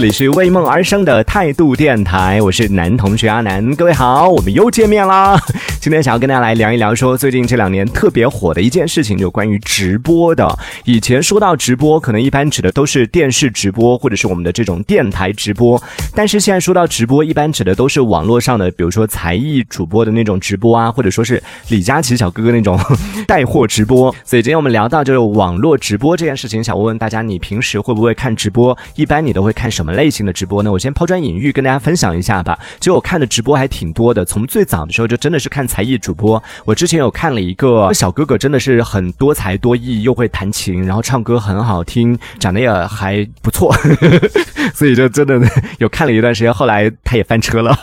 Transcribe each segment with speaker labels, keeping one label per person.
Speaker 1: 这里是为梦而生的态度电台，我是男同学阿南，各位好，我们又见面啦。今天想要跟大家来聊一聊，说最近这两年特别火的一件事情，就关于直播的。以前说到直播，可能一般指的都是电视直播，或者是我们的这种电台直播。但是现在说到直播，一般指的都是网络上的，比如说才艺主播的那种直播啊，或者说是李佳琦小哥哥那种 带货直播。所以今天我们聊到就是网络直播这件事情，想问问大家，你平时会不会看直播？一般你都会看什么类型的直播呢？我先抛砖引玉，跟大家分享一下吧。其实我看的直播还挺多的，从最早的时候就真的是看。才艺主播，我之前有看了一个小哥哥，真的是很多才多艺，又会弹琴，然后唱歌很好听，长得也还不错，所以就真的有看了一段时间。后来他也翻车了，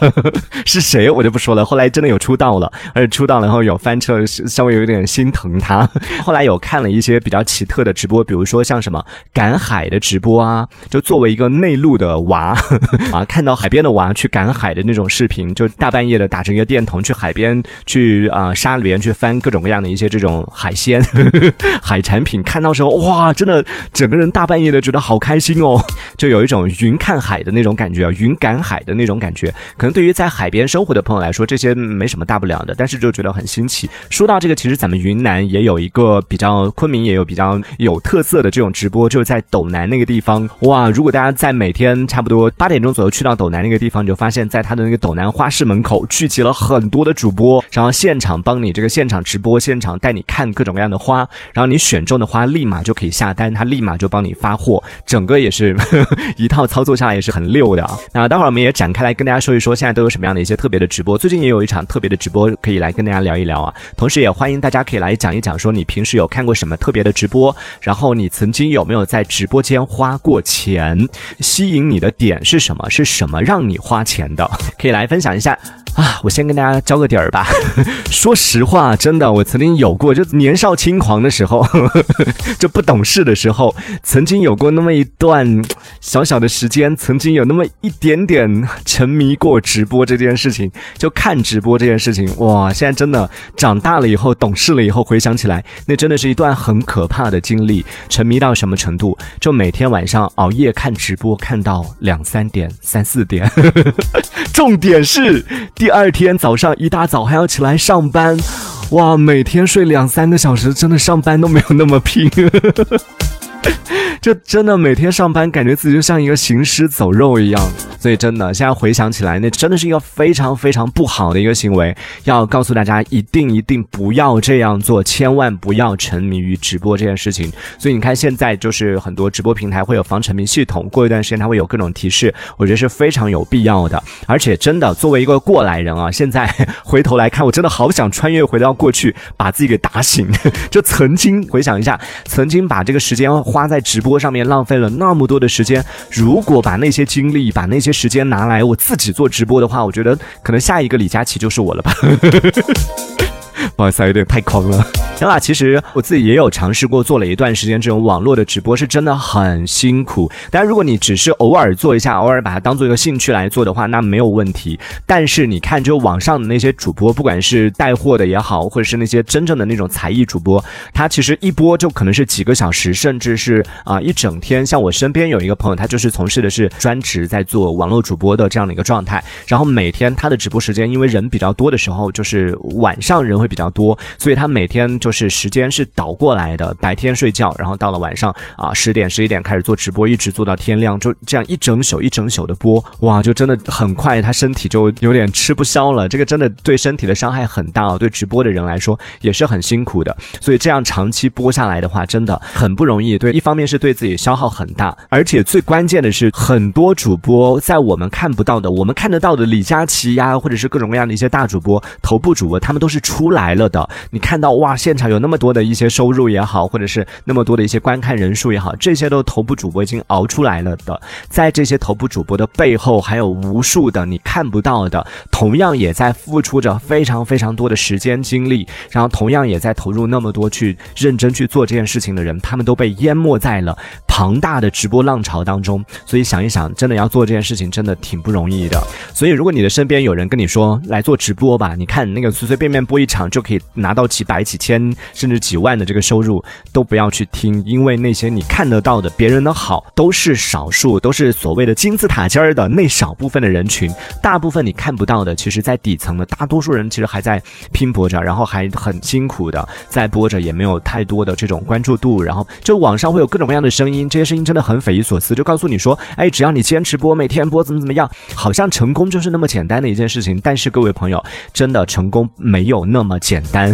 Speaker 1: 是谁我就不说了。后来真的有出道了，而且出道了后有翻车，稍微有点心疼他。后来有看了一些比较奇特的直播，比如说像什么赶海的直播啊，就作为一个内陆的娃 啊，看到海边的娃去赶海的那种视频，就大半夜的打着一个电筒去海边。去啊沙里边去翻各种各样的一些这种海鲜、海产品，看到时候哇，真的整个人大半夜的觉得好开心哦，就有一种云看海的那种感觉啊，云赶海的那种感觉。可能对于在海边生活的朋友来说，这些没什么大不了的，但是就觉得很新奇。说到这个，其实咱们云南也有一个比较，昆明也有比较有特色的这种直播，就是在斗南那个地方哇。如果大家在每天差不多八点钟左右去到斗南那个地方，你就发现在他的那个斗南花市门口聚集了很多的主播。然后现场帮你这个现场直播，现场带你看各种各样的花，然后你选中的花立马就可以下单，他立马就帮你发货，整个也是 一套操作下来也是很溜的。那待会儿我们也展开来跟大家说一说，现在都有什么样的一些特别的直播。最近也有一场特别的直播可以来跟大家聊一聊啊，同时也欢迎大家可以来讲一讲，说你平时有看过什么特别的直播，然后你曾经有没有在直播间花过钱，吸引你的点是什么？是什么让你花钱的？可以来分享一下。啊，我先跟大家交个底儿吧。说实话，真的，我曾经有过，就年少轻狂的时候，就不懂事的时候，曾经有过那么一段小小的时间，曾经有那么一点点沉迷过直播这件事情，就看直播这件事情。哇，现在真的长大了以后，懂事了以后，回想起来，那真的是一段很可怕的经历。沉迷到什么程度？就每天晚上熬夜看直播，看到两三点、三四点。重点是第。第二天早上一大早还要起来上班，哇！每天睡两三个小时，真的上班都没有那么拼。就真的每天上班，感觉自己就像一个行尸走肉一样。所以真的，现在回想起来，那真的是一个非常非常不好的一个行为。要告诉大家，一定一定不要这样做，千万不要沉迷于直播这件事情。所以你看，现在就是很多直播平台会有防沉迷系统，过一段时间它会有各种提示，我觉得是非常有必要的。而且真的，作为一个过来人啊，现在回头来看，我真的好想穿越回到过去，把自己给打醒。就曾经回想一下，曾经把这个时间花在直直。播上面浪费了那么多的时间，如果把那些精力、把那些时间拿来我自己做直播的话，我觉得可能下一个李佳琦就是我了吧。不好意思，有点太狂了。行啦，其实我自己也有尝试过，做了一段时间这种网络的直播，是真的很辛苦。但，如果你只是偶尔做一下，偶尔把它当做一个兴趣来做的话，那没有问题。但是你看，就网上的那些主播，不管是带货的也好，或者是那些真正的那种才艺主播，他其实一播就可能是几个小时，甚至是啊一整天。像我身边有一个朋友，他就是从事的是专职在做网络主播的这样的一个状态。然后每天他的直播时间，因为人比较多的时候，就是晚上人会比比较多，所以他每天就。是时间是倒过来的，白天睡觉，然后到了晚上啊十点十一点开始做直播，一直做到天亮，就这样一整宿一整宿的播，哇，就真的很快，他身体就有点吃不消了。这个真的对身体的伤害很大，对直播的人来说也是很辛苦的。所以这样长期播下来的话，真的很不容易。对，一方面是对自己消耗很大，而且最关键的是，很多主播在我们看不到的，我们看得到的李佳琦呀，或者是各种各样的一些大主播、头部主播，他们都是出来来了的。你看到哇，现场有那么多的一些收入也好，或者是那么多的一些观看人数也好，这些都头部主播已经熬出来了的。在这些头部主播的背后，还有无数的你看不到的，同样也在付出着非常非常多的时间精力，然后同样也在投入那么多去认真去做这件事情的人，他们都被淹没在了庞大的直播浪潮当中。所以想一想，真的要做这件事情，真的挺不容易的。所以如果你的身边有人跟你说来做直播吧，你看那个随随便便播一场就可以拿到几百几千。甚至几万的这个收入，都不要去听，因为那些你看得到的别人的好，都是少数，都是所谓的金字塔尖儿的那少部分的人群，大部分你看不到的，其实在底层的大多数人其实还在拼搏着，然后还很辛苦的在播着，也没有太多的这种关注度，然后就网上会有各种各样的声音，这些声音真的很匪夷所思，就告诉你说，哎，只要你坚持播，每天播怎么怎么样，好像成功就是那么简单的一件事情，但是各位朋友，真的成功没有那么简单。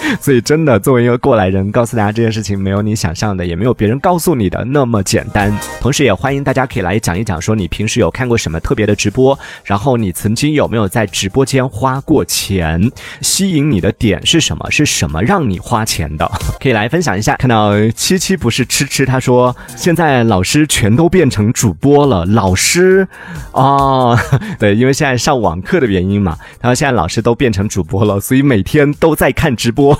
Speaker 1: 所以，真的作为一个过来人，告诉大家这件事情没有你想象的，也没有别人告诉你的那么简单。同时，也欢迎大家可以来讲一讲，说你平时有看过什么特别的直播，然后你曾经有没有在直播间花过钱，吸引你的点是什么？是什么让你花钱的？可以来分享一下。看到七七不是吃吃，他说现在老师全都变成主播了。老师，哦，对，因为现在上网课的原因嘛，然后现在老师都变成主播了，所以每天都在看直播。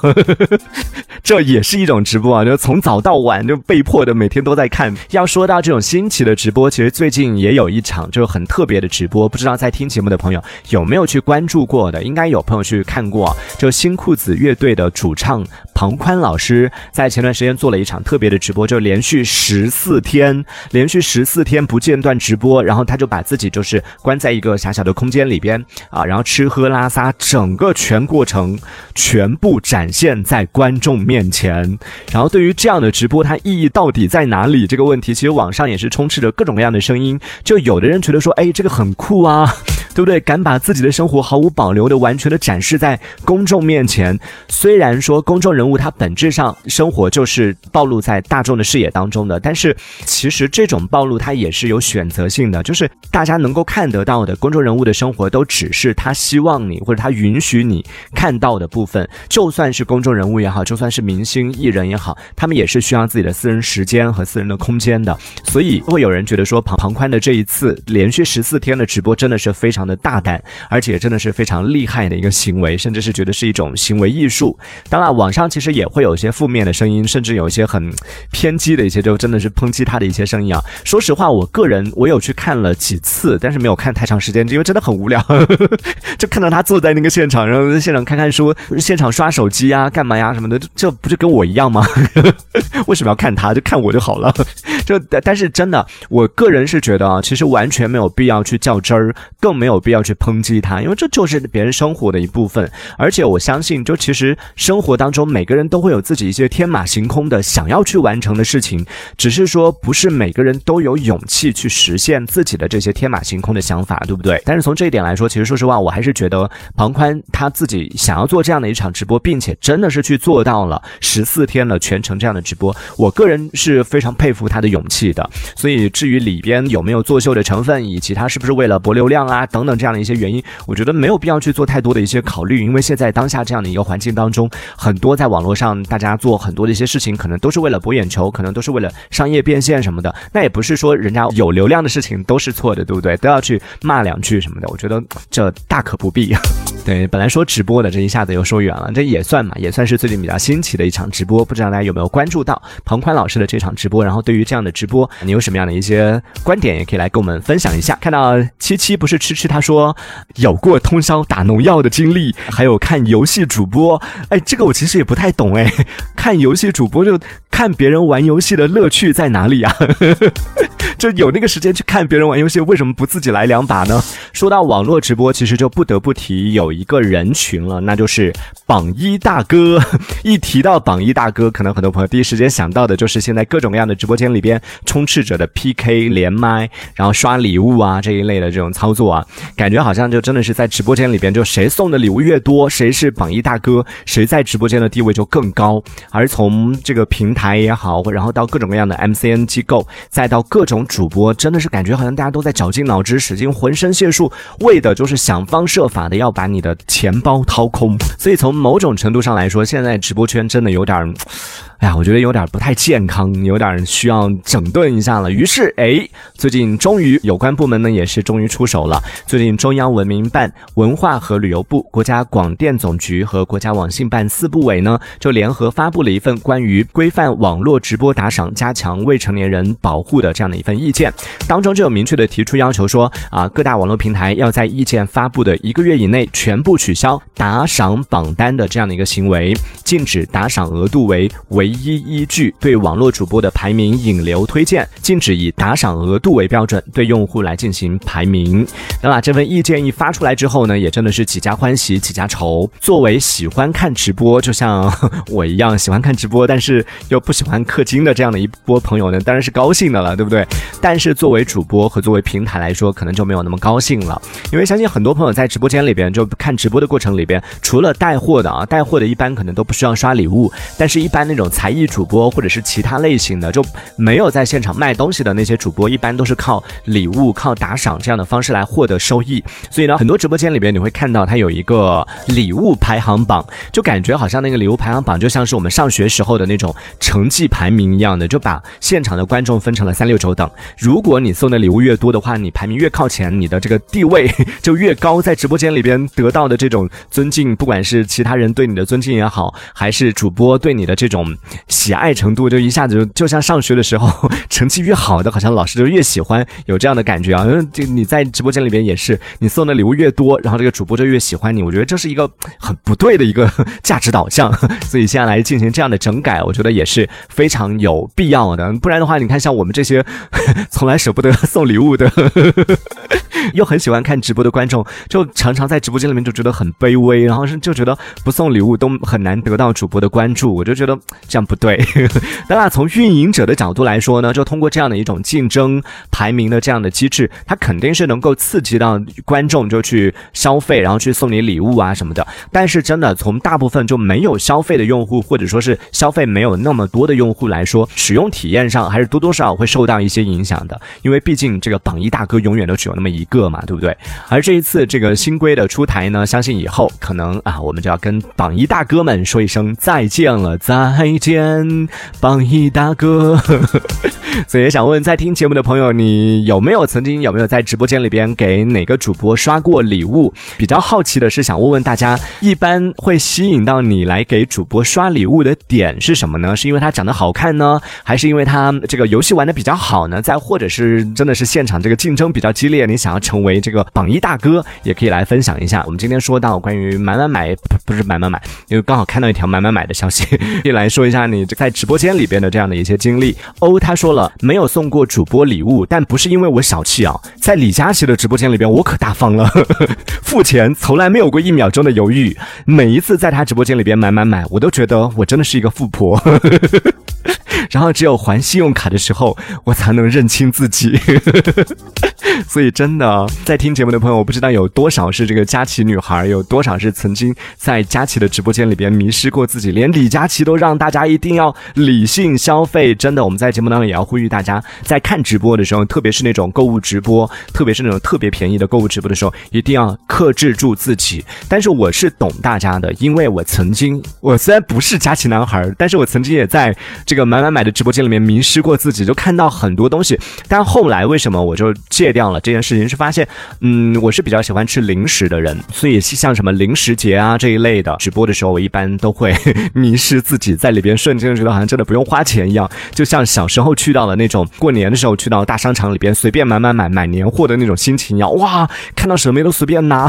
Speaker 1: 这也是一种直播啊，就从早到晚就被迫的每天都在看。要说到这种新奇的直播，其实最近也有一场就是很特别的直播，不知道在听节目的朋友有没有去关注过的？应该有朋友去看过。就新裤子乐队的主唱庞宽老师在前段时间做了一场特别的直播，就连续十四天，连续十四天不间断直播，然后他就把自己就是关在一个狭小的空间里边啊，然后吃喝拉撒整个全过程全部展现在观众面前。然后对于这样的直播，它意义到底在哪里？这个问题，其实网上也是充斥着各种各样的声音。就有的人觉得说，哎，这个很酷啊。对不对？敢把自己的生活毫无保留的、完全的展示在公众面前。虽然说公众人物他本质上生活就是暴露在大众的视野当中的，但是其实这种暴露它也是有选择性的，就是大家能够看得到的公众人物的生活，都只是他希望你或者他允许你看到的部分。就算是公众人物也好，就算是明星艺人也好，他们也是需要自己的私人时间和私人的空间的。所以会有人觉得说，庞庞宽的这一次连续十四天的直播真的是非常。的大胆，而且真的是非常厉害的一个行为，甚至是觉得是一种行为艺术。当然，网上其实也会有一些负面的声音，甚至有一些很偏激的一些，就真的是抨击他的一些声音啊。说实话，我个人我有去看了几次，但是没有看太长时间，因为真的很无聊。就看到他坐在那个现场，然后现场看看书，现场刷手机啊，干嘛呀什么的，这不就跟我一样吗？为什么要看他？就看我就好了。就但是真的，我个人是觉得啊，其实完全没有必要去较真儿，更没有。有必要去抨击他，因为这就是别人生活的一部分。而且我相信，就其实生活当中每个人都会有自己一些天马行空的想要去完成的事情，只是说不是每个人都有勇气去实现自己的这些天马行空的想法，对不对？但是从这一点来说，其实说实话，我还是觉得庞宽他自己想要做这样的一场直播，并且真的是去做到了十四天了全程这样的直播，我个人是非常佩服他的勇气的。所以至于里边有没有作秀的成分，以及他是不是为了博流量啊等。等这样的一些原因，我觉得没有必要去做太多的一些考虑，因为现在当下这样的一个环境当中，很多在网络上大家做很多的一些事情，可能都是为了博眼球，可能都是为了商业变现什么的。那也不是说人家有流量的事情都是错的，对不对？都要去骂两句什么的，我觉得这大可不必。对，本来说直播的，这一下子又说远了，这也算嘛，也算是最近比较新奇的一场直播。不知道大家有没有关注到彭宽老师的这场直播？然后对于这样的直播，你有什么样的一些观点，也可以来跟我们分享一下。看到七七不是吃吃他。说有过通宵打农药的经历，还有看游戏主播。哎，这个我其实也不太懂哎。看游戏主播就看别人玩游戏的乐趣在哪里呀？就有那个时间去看别人玩游戏，为什么不自己来两把呢？说到网络直播，其实就不得不提有一个人群了，那就是榜一大哥。一提到榜一大哥，可能很多朋友第一时间想到的就是现在各种各样的直播间里边充斥着的 PK 连麦，然后刷礼物啊这一类的这种操作啊，感觉好像就真的是在直播间里边，就谁送的礼物越多，谁是榜一大哥，谁在直播间的地位就更高。而从这个平台也好，然后到各种各样的 MCN 机构，再到各种。主播真的是感觉好像大家都在绞尽脑汁、使尽浑身解数，为的就是想方设法的要把你的钱包掏空。所以从某种程度上来说，现在直播圈真的有点。哎呀，我觉得有点不太健康，有点需要整顿一下了。于是，哎，最近终于有关部门呢也是终于出手了。最近，中央文明办、文化和旅游部、国家广电总局和国家网信办四部委呢，就联合发布了一份关于规范网络直播打赏、加强未成年人保护的这样的一份意见。当中就有明确的提出要求说，啊，各大网络平台要在意见发布的一个月以内全部取消打赏榜单的这样的一个行为，禁止打赏额度为违唯一依据对网络主播的排名引流推荐，禁止以打赏额度为标准对用户来进行排名。那么这份意见一发出来之后呢，也真的是几家欢喜几家愁。作为喜欢看直播，就像我一样喜欢看直播，但是又不喜欢氪金的这样的一波朋友呢，当然是高兴的了，对不对？但是作为主播和作为平台来说，可能就没有那么高兴了，因为相信很多朋友在直播间里边就看直播的过程里边，除了带货的啊，带货的一般可能都不需要刷礼物，但是一般那种才艺主播或者是其他类型的，就没有在现场卖东西的那些主播，一般都是靠礼物、靠打赏这样的方式来获得收益。所以呢，很多直播间里边你会看到它有一个礼物排行榜，就感觉好像那个礼物排行榜就像是我们上学时候的那种成绩排名一样的，就把现场的观众分成了三六九等。如果你送的礼物越多的话，你排名越靠前，你的这个地位就越高，在直播间里边得到的这种尊敬，不管是其他人对你的尊敬也好，还是主播对你的这种喜爱程度，就一下子就就像上学的时候成绩越好的，好像老师就越喜欢，有这样的感觉啊。因为这你在直播间里边也是，你送的礼物越多，然后这个主播就越喜欢你。我觉得这是一个很不对的一个 价值导向，所以现在来进行这样的整改，我觉得也是非常有必要的。不然的话，你看像我们这些 从来舍不得送礼物的。又很喜欢看直播的观众，就常常在直播间里面就觉得很卑微，然后是就觉得不送礼物都很难得到主播的关注，我就觉得这样不对。当然，从运营者的角度来说呢，就通过这样的一种竞争排名的这样的机制，它肯定是能够刺激到观众就去消费，然后去送你礼物啊什么的。但是真的从大部分就没有消费的用户，或者说是消费没有那么多的用户来说，使用体验上还是多多少少会受到一些影响的，因为毕竟这个榜一大哥永远都只有那么一个。个嘛，对不对？而这一次这个新规的出台呢，相信以后可能啊，我们就要跟榜一大哥们说一声再见了，再见，榜一大哥。所以也想问在听节目的朋友，你有没有曾经有没有在直播间里边给哪个主播刷过礼物？比较好奇的是，想问问大家，一般会吸引到你来给主播刷礼物的点是什么呢？是因为他长得好看呢，还是因为他这个游戏玩的比较好呢？再或者是真的是现场这个竞争比较激烈，你想成为这个榜一大哥，也可以来分享一下。我们今天说到关于买买买，不是买买买，因为刚好看到一条买买买的消息，可以来说一下你在直播间里边的这样的一些经历。欧他说了，没有送过主播礼物，但不是因为我小气啊，在李佳琦的直播间里边，我可大方了，付钱从来没有过一秒钟的犹豫。每一次在他直播间里边买买买，我都觉得我真的是一个富婆。然后只有还信用卡的时候，我才能认清自己。所以真的，在听节目的朋友，我不知道有多少是这个佳琪女孩，有多少是曾经在佳琪的直播间里边迷失过自己，连李佳琦都让大家一定要理性消费。真的，我们在节目当中也要呼吁大家，在看直播的时候，特别是那种购物直播，特别是那种特别便宜的购物直播的时候，一定要克制住自己。但是我是懂大家的，因为我曾经，我虽然不是佳琪男孩，但是我曾经也在这个买买买的直播间里面迷失过自己，就看到很多东西。但后来为什么我就戒掉了这件事情？是发现，嗯，我是比较喜欢吃零食的人，所以像什么零食节啊这一类的直播的时候，我一般都会迷失自己在里边，瞬间觉得好像真的不用花钱一样，就像小时候去到了那种过年的时候去到大商场里边随便买买买买年货的那种心情一样，哇，看到什么都随便拿。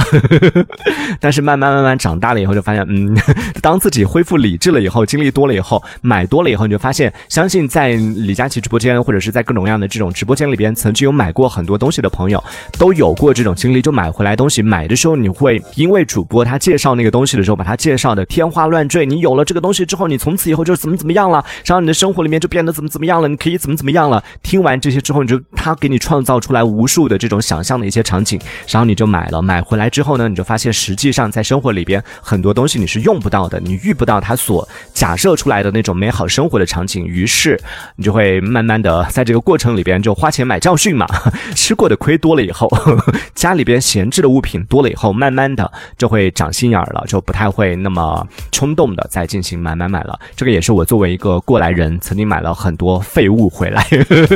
Speaker 1: 但是慢慢慢慢长大了以后，就发现，嗯，当自己恢复理智了以后，经历多了以后，买多了以后，你就发现。相信在李佳琦直播间，或者是在各种各样的这种直播间里边，曾经有买过很多东西的朋友，都有过这种经历。就买回来东西，买的时候你会因为主播他介绍那个东西的时候，把他介绍的天花乱坠。你有了这个东西之后，你从此以后就怎么怎么样了，然后你的生活里面就变得怎么怎么样了，你可以怎么怎么样了。听完这些之后，你就他给你创造出来无数的这种想象的一些场景，然后你就买了。买回来之后呢，你就发现实际上在生活里边很多东西你是用不到的，你遇不到他所假设出来的那种美好生活的场景。于是，你就会慢慢的在这个过程里边就花钱买教训嘛。吃过的亏多了以后，家里边闲置的物品多了以后，慢慢的就会长心眼了，就不太会那么冲动的再进行买买买了。这个也是我作为一个过来人，曾经买了很多废物回来，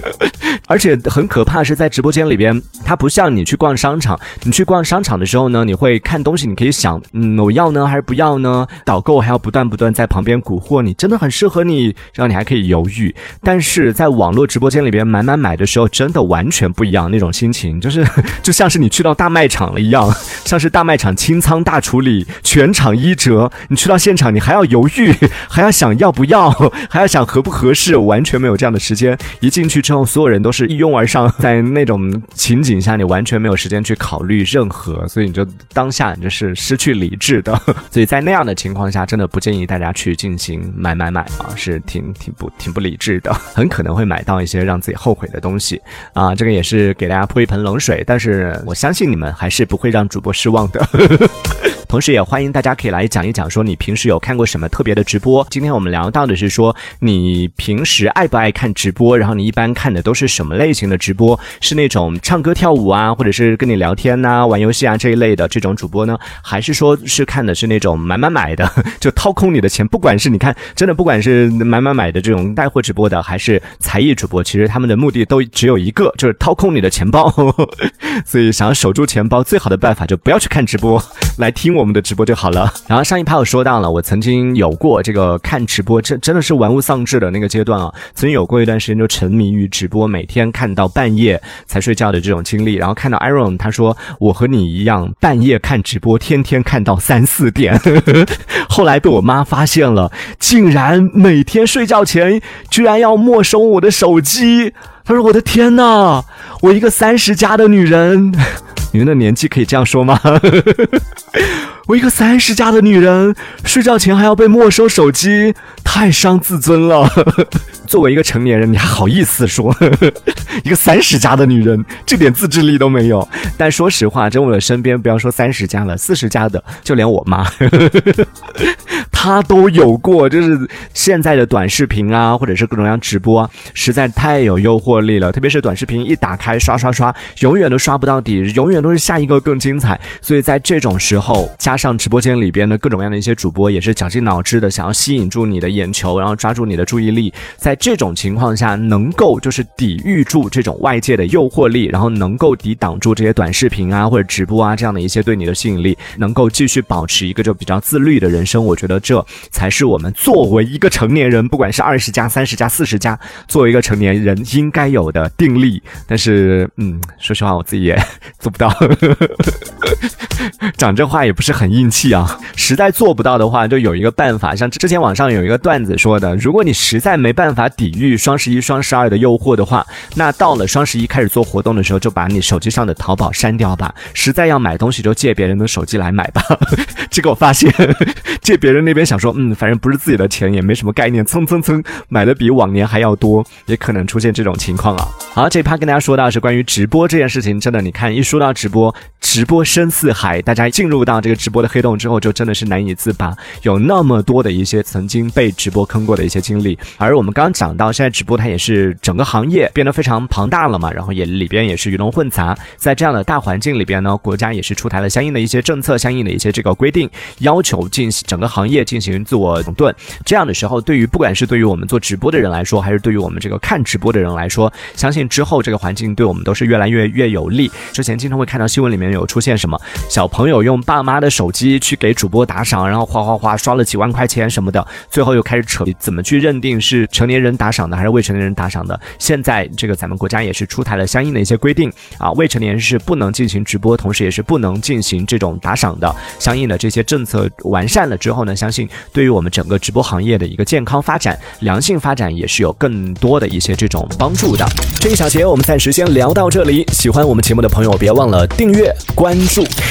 Speaker 1: 而且很可怕是在直播间里边，它不像你去逛商场，你去逛商场的时候呢，你会看东西，你可以想，嗯，我要呢还是不要呢？导购还要不断不断在旁边蛊惑你，真的很适合你，然后你还可以犹豫。但是在网络直播间里边买买买的时候，真的完全不一样那种心情，就是 就像是你去到大卖场了一样，像是大卖场清仓大处理，全场一折。你去到现场，你还要犹豫，还要想要不要，还要想合不合适，完全没有这样的时间。一进去之后，所有人都是一拥而上，在那种情景下，你完全没有时间去考虑任何，所以你就当下你就是失去理智的。所以在那样的情况下，真的不建议大家去进行买买买啊，是挺挺不挺不理智的，很可能会买到一些让自己后悔的东西啊。这个也是给大家泼一盆冷水，但是我相信你们还是不会让主播失望的。同时，也欢迎大家可以来讲一讲，说你平时有看过什么特别的直播。今天我们聊到的是说，你平时爱不爱看直播？然后你一般看的都是什么类型的直播？是那种唱歌跳舞啊，或者是跟你聊天呐、玩游戏啊这一类的这种主播呢？还是说是看的是那种买买买的，就掏空你的钱？不管是你看，真的不管是买买买的这种带货直播的，还是才艺主播，其实他们的目的都只有一个，就是掏空你的钱包。所以，想要守住钱包，最好的办法就不要去看直播，来听我我们的直播就好了。然后上一趴我说到了，我曾经有过这个看直播，真真的是玩物丧志的那个阶段啊。曾经有过一段时间就沉迷于直播，每天看到半夜才睡觉的这种经历。然后看到 Iron 他说我和你一样，半夜看直播，天天看到三四点。后来被我妈发现了，竟然每天睡觉前居然要没收我的手机。他说：“我的天呐，我一个三十加的女人，你们的年纪可以这样说吗？我一个三十加的女人，睡觉前还要被没收手机，太伤自尊了。作为一个成年人，你还好意思说 一个三十加的女人，这点自制力都没有？但说实话，真我的身边，不要说三十加了，四十加的，就连我妈，她都有过。就是现在的短视频啊，或者是各种各样直播，实在太有诱惑力了。特别是短视频一打开，刷刷刷，永远都刷不到底，永远都是下一个更精彩。所以在这种时候，加加上直播间里边的各种各样的一些主播，也是绞尽脑汁的想要吸引住你的眼球，然后抓住你的注意力。在这种情况下，能够就是抵御住这种外界的诱惑力，然后能够抵挡住这些短视频啊或者直播啊这样的一些对你的吸引力，能够继续保持一个就比较自律的人生。我觉得这才是我们作为一个成年人，不管是二十加、三十加、四十加，作为一个成年人应该有的定力。但是，嗯，说实话，我自己也 做不到。讲这话也不是很硬气啊，实在做不到的话，就有一个办法。像之前网上有一个段子说的，如果你实在没办法抵御双十一、双十二的诱惑的话，那到了双十一开始做活动的时候，就把你手机上的淘宝删掉吧。实在要买东西，就借别人的手机来买吧。结 果发现借别人那边想说，嗯，反正不是自己的钱，也没什么概念，蹭蹭蹭买的比往年还要多，也可能出现这种情况啊。好，这一趴跟大家说到是关于直播这件事情，真的，你看一说到直播，直播深似海，大家进入到这个直播的黑洞之后，就真的是难以自拔。有那么多的一些曾经被直播坑过的一些经历，而我们刚刚讲到，现在直播它也是整个行业变得非常庞大了嘛，然后也里边也是鱼龙混杂，在这样的大环境里边呢，国家也是出台了相应的一些政策，相应的一些这个规定，要求进行整个行业进行自我整顿。这样的时候，对于不管是对于我们做直播的人来说，还是对于我们这个看直播的人来说，相信之后这个环境对我们都是越来越越有利。之前经常会看到新闻里面有出现什么小小朋友用爸妈的手机去给主播打赏，然后哗哗哗刷了几万块钱什么的，最后又开始扯怎么去认定是成年人打赏的还是未成年人打赏的。现在这个咱们国家也是出台了相应的一些规定啊，未成年人是不能进行直播，同时也是不能进行这种打赏的。相应的这些政策完善了之后呢，相信对于我们整个直播行业的一个健康发展、良性发展也是有更多的一些这种帮助的。这一小节我们暂时先聊到这里，喜欢我们节目的朋友别忘了订阅关注。